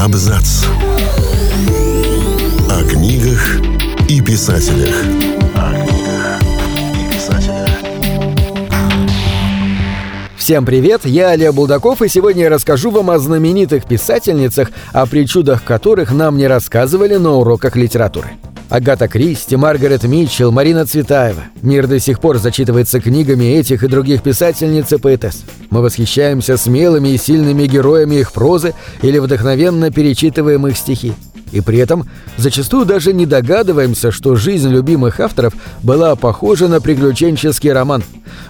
Абзац. О книгах и писателях. О книгах и писателях. Всем привет, я Олег Булдаков, и сегодня я расскажу вам о знаменитых писательницах, о причудах которых нам не рассказывали на уроках литературы. Агата Кристи, Маргарет Митчелл, Марина Цветаева. Мир до сих пор зачитывается книгами этих и других писательниц и поэтесс. Мы восхищаемся смелыми и сильными героями их прозы или вдохновенно перечитываем их стихи. И при этом зачастую даже не догадываемся, что жизнь любимых авторов была похожа на приключенческий роман.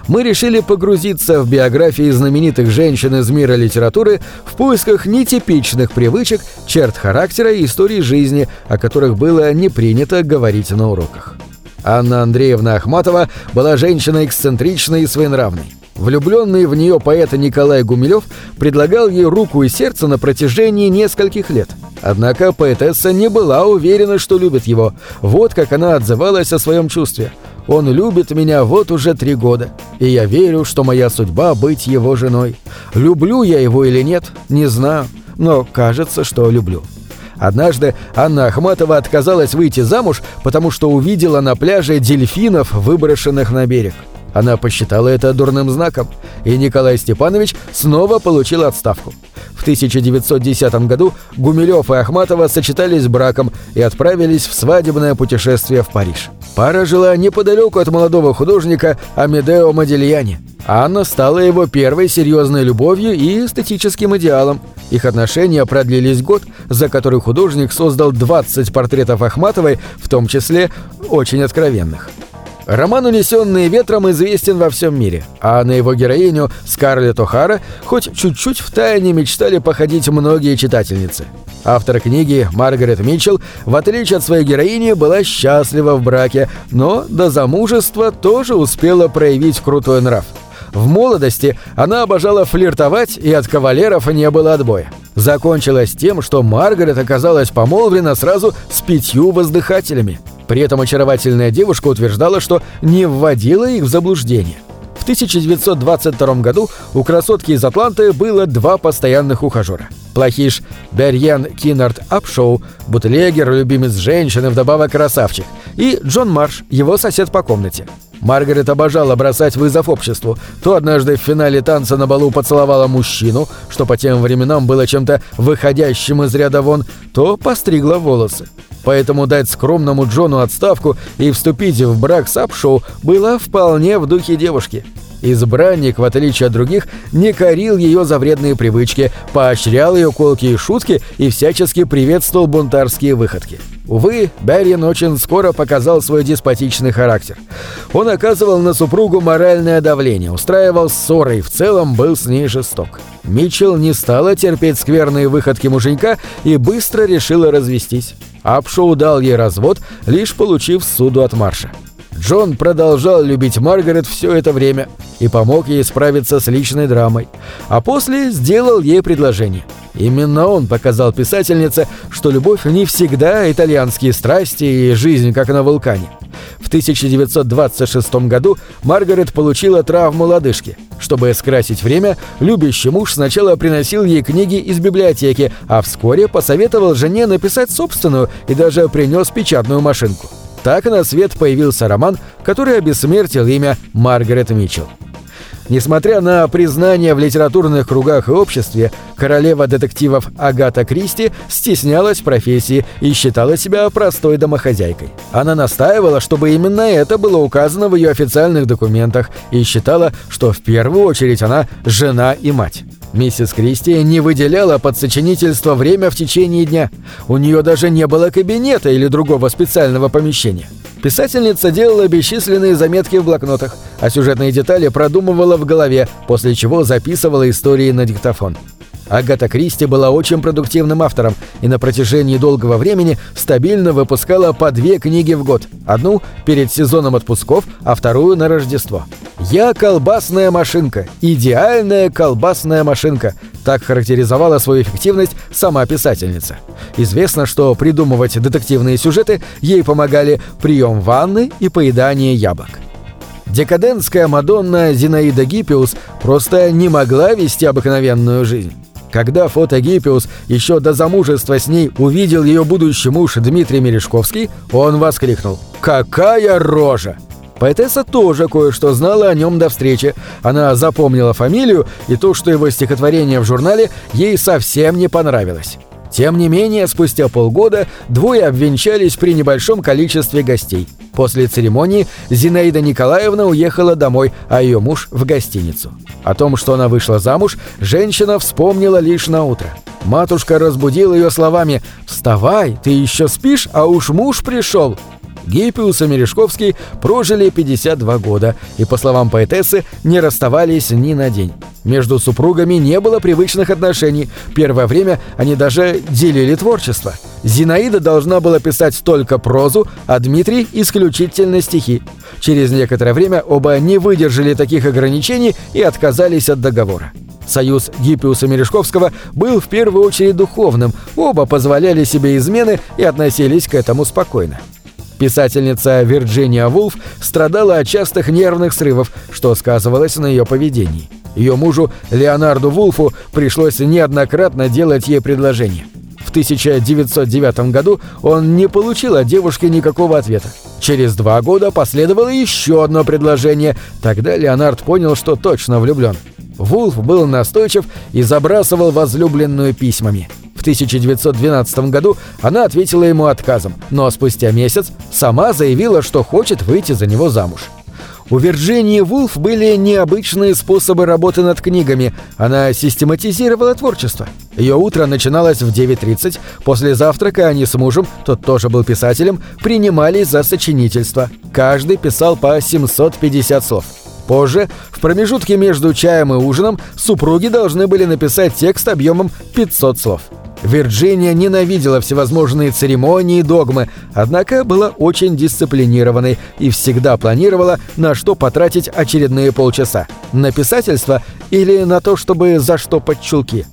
Мы решили погрузиться в биографии знаменитых женщин из мира литературы в поисках нетипичных привычек, черт характера и истории жизни, о которых было не принято говорить на уроках. Анна Андреевна Ахматова была женщиной эксцентричной и своенравной. Влюбленный в нее поэт Николай Гумилев предлагал ей руку и сердце на протяжении нескольких лет. Однако поэтесса не была уверена, что любит его. Вот как она отзывалась о своем чувстве. «Он любит меня вот уже три года, и я верю, что моя судьба быть его женой. Люблю я его или нет, не знаю, но кажется, что люблю». Однажды Анна Ахматова отказалась выйти замуж, потому что увидела на пляже дельфинов, выброшенных на берег. Она посчитала это дурным знаком, и Николай Степанович снова получил отставку. В 1910 году Гумилев и Ахматова сочетались браком и отправились в свадебное путешествие в Париж. Пара жила неподалеку от молодого художника Амедео Модильяни. Анна стала его первой серьезной любовью и эстетическим идеалом. Их отношения продлились год, за который художник создал 20 портретов Ахматовой, в том числе очень откровенных. Роман «Унесенные ветром» известен во всем мире, а на его героиню Скарлетт О'Хара хоть чуть-чуть втайне мечтали походить многие читательницы. Автор книги Маргарет Митчелл, в отличие от своей героини, была счастлива в браке, но до замужества тоже успела проявить крутой нрав. В молодости она обожала флиртовать, и от кавалеров не было отбоя. Закончилось тем, что Маргарет оказалась помолвлена сразу с пятью воздыхателями. При этом очаровательная девушка утверждала, что не вводила их в заблуждение. В 1922 году у красотки из Атланты было два постоянных ухажера. Плохиш Берьян Киннард Апшоу, бутлегер, любимец женщины, вдобавок красавчик, и Джон Марш, его сосед по комнате. Маргарет обожала бросать вызов обществу. То однажды в финале танца на балу поцеловала мужчину, что по тем временам было чем-то выходящим из ряда вон, то постригла волосы. Поэтому дать скромному Джону отставку и вступить в брак с Апшоу было вполне в духе девушки. Избранник, в отличие от других, не корил ее за вредные привычки, поощрял ее колкие шутки и всячески приветствовал бунтарские выходки. Увы, Беррин очень скоро показал свой деспотичный характер. Он оказывал на супругу моральное давление, устраивал ссоры и в целом был с ней жесток. Митчелл не стала терпеть скверные выходки муженька и быстро решила развестись. Апшоу дал ей развод, лишь получив суду от Марша. Джон продолжал любить Маргарет все это время и помог ей справиться с личной драмой, а после сделал ей предложение. Именно он показал писательнице, что любовь не всегда итальянские страсти и жизнь, как на вулкане. В 1926 году Маргарет получила травму лодыжки. Чтобы скрасить время, любящий муж сначала приносил ей книги из библиотеки, а вскоре посоветовал жене написать собственную и даже принес печатную машинку. Так на свет появился роман, который обессмертил имя Маргарет Митчелл. Несмотря на признание в литературных кругах и обществе, королева детективов Агата Кристи стеснялась профессии и считала себя простой домохозяйкой. Она настаивала, чтобы именно это было указано в ее официальных документах и считала, что в первую очередь она жена и мать. Миссис Кристи не выделяла под сочинительство время в течение дня. У нее даже не было кабинета или другого специального помещения. Писательница делала бесчисленные заметки в блокнотах, а сюжетные детали продумывала в голове, после чего записывала истории на диктофон. Агата Кристи была очень продуктивным автором и на протяжении долгого времени стабильно выпускала по две книги в год. Одну перед сезоном отпусков, а вторую на Рождество. «Я колбасная машинка, идеальная колбасная машинка», так характеризовала свою эффективность сама писательница. Известно, что придумывать детективные сюжеты ей помогали прием ванны и поедание яблок. Декадентская Мадонна Зинаида Гиппиус просто не могла вести обыкновенную жизнь. Когда фотогиппиус еще до замужества с ней увидел ее будущий муж Дмитрий Мережковский, он воскликнул «Какая рожа!» Поэтесса тоже кое-что знала о нем до встречи. Она запомнила фамилию и то, что его стихотворение в журнале ей совсем не понравилось. Тем не менее, спустя полгода двое обвенчались при небольшом количестве гостей. После церемонии Зинаида Николаевна уехала домой, а ее муж в гостиницу. О том, что она вышла замуж, женщина вспомнила лишь на утро. Матушка разбудила ее словами «Вставай, ты еще спишь, а уж муж пришел». Гиппиус и Мережковский прожили 52 года и, по словам поэтессы, не расставались ни на день. Между супругами не было привычных отношений. Первое время они даже делили творчество. Зинаида должна была писать только прозу, а Дмитрий – исключительно стихи. Через некоторое время оба не выдержали таких ограничений и отказались от договора. Союз Гиппиуса Мережковского был в первую очередь духовным, оба позволяли себе измены и относились к этому спокойно. Писательница Вирджиния Вулф страдала от частых нервных срывов, что сказывалось на ее поведении. Ее мужу Леонарду Вулфу пришлось неоднократно делать ей предложение. В 1909 году он не получил от девушки никакого ответа. Через два года последовало еще одно предложение. Тогда Леонард понял, что точно влюблен. Вулф был настойчив и забрасывал возлюбленную письмами. В 1912 году она ответила ему отказом, но спустя месяц сама заявила, что хочет выйти за него замуж. У Вирджинии Вулф были необычные способы работы над книгами. Она систематизировала творчество. Ее утро начиналось в 9.30. После завтрака они с мужем, тот тоже был писателем, принимались за сочинительство. Каждый писал по 750 слов. Позже, в промежутке между чаем и ужином, супруги должны были написать текст объемом 500 слов. Вирджиния ненавидела всевозможные церемонии и догмы, однако была очень дисциплинированной и всегда планировала, на что потратить очередные полчаса – на писательство или на то, чтобы заштопать чулки.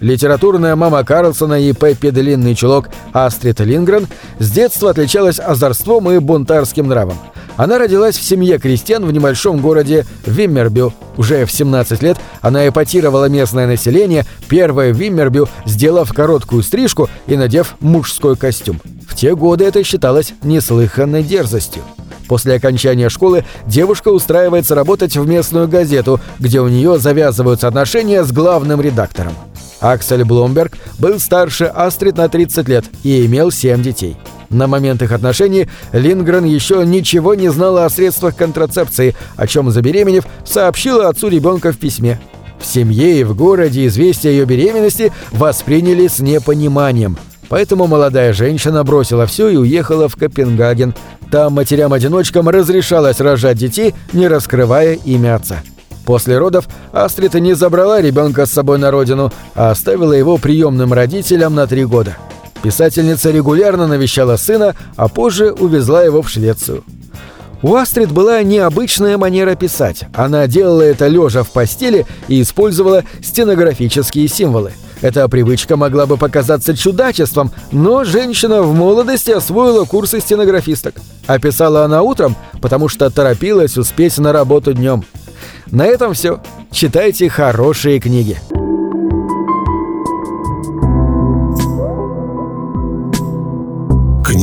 Литературная мама Карлсона и Пеппи Длинный Чулок Астрид Лингрен с детства отличалась озорством и бунтарским нравом – она родилась в семье крестьян в небольшом городе Виммербю. Уже в 17 лет она эпатировала местное население, первое в Виммербю, сделав короткую стрижку и надев мужской костюм. В те годы это считалось неслыханной дерзостью. После окончания школы девушка устраивается работать в местную газету, где у нее завязываются отношения с главным редактором. Аксель Блумберг был старше Астрид на 30 лет и имел 7 детей. На момент их отношений Лингрен еще ничего не знала о средствах контрацепции, о чем забеременев, сообщила отцу ребенка в письме. В семье и в городе известие ее беременности восприняли с непониманием. Поэтому молодая женщина бросила все и уехала в Копенгаген. Там матерям-одиночкам разрешалось рожать детей, не раскрывая имя отца. После родов Астрид не забрала ребенка с собой на родину, а оставила его приемным родителям на три года. Писательница регулярно навещала сына, а позже увезла его в Швецию. У Астрид была необычная манера писать. Она делала это лежа в постели и использовала стенографические символы. Эта привычка могла бы показаться чудачеством, но женщина в молодости освоила курсы стенографисток. А писала она утром, потому что торопилась успеть на работу днем. На этом все. Читайте хорошие книги.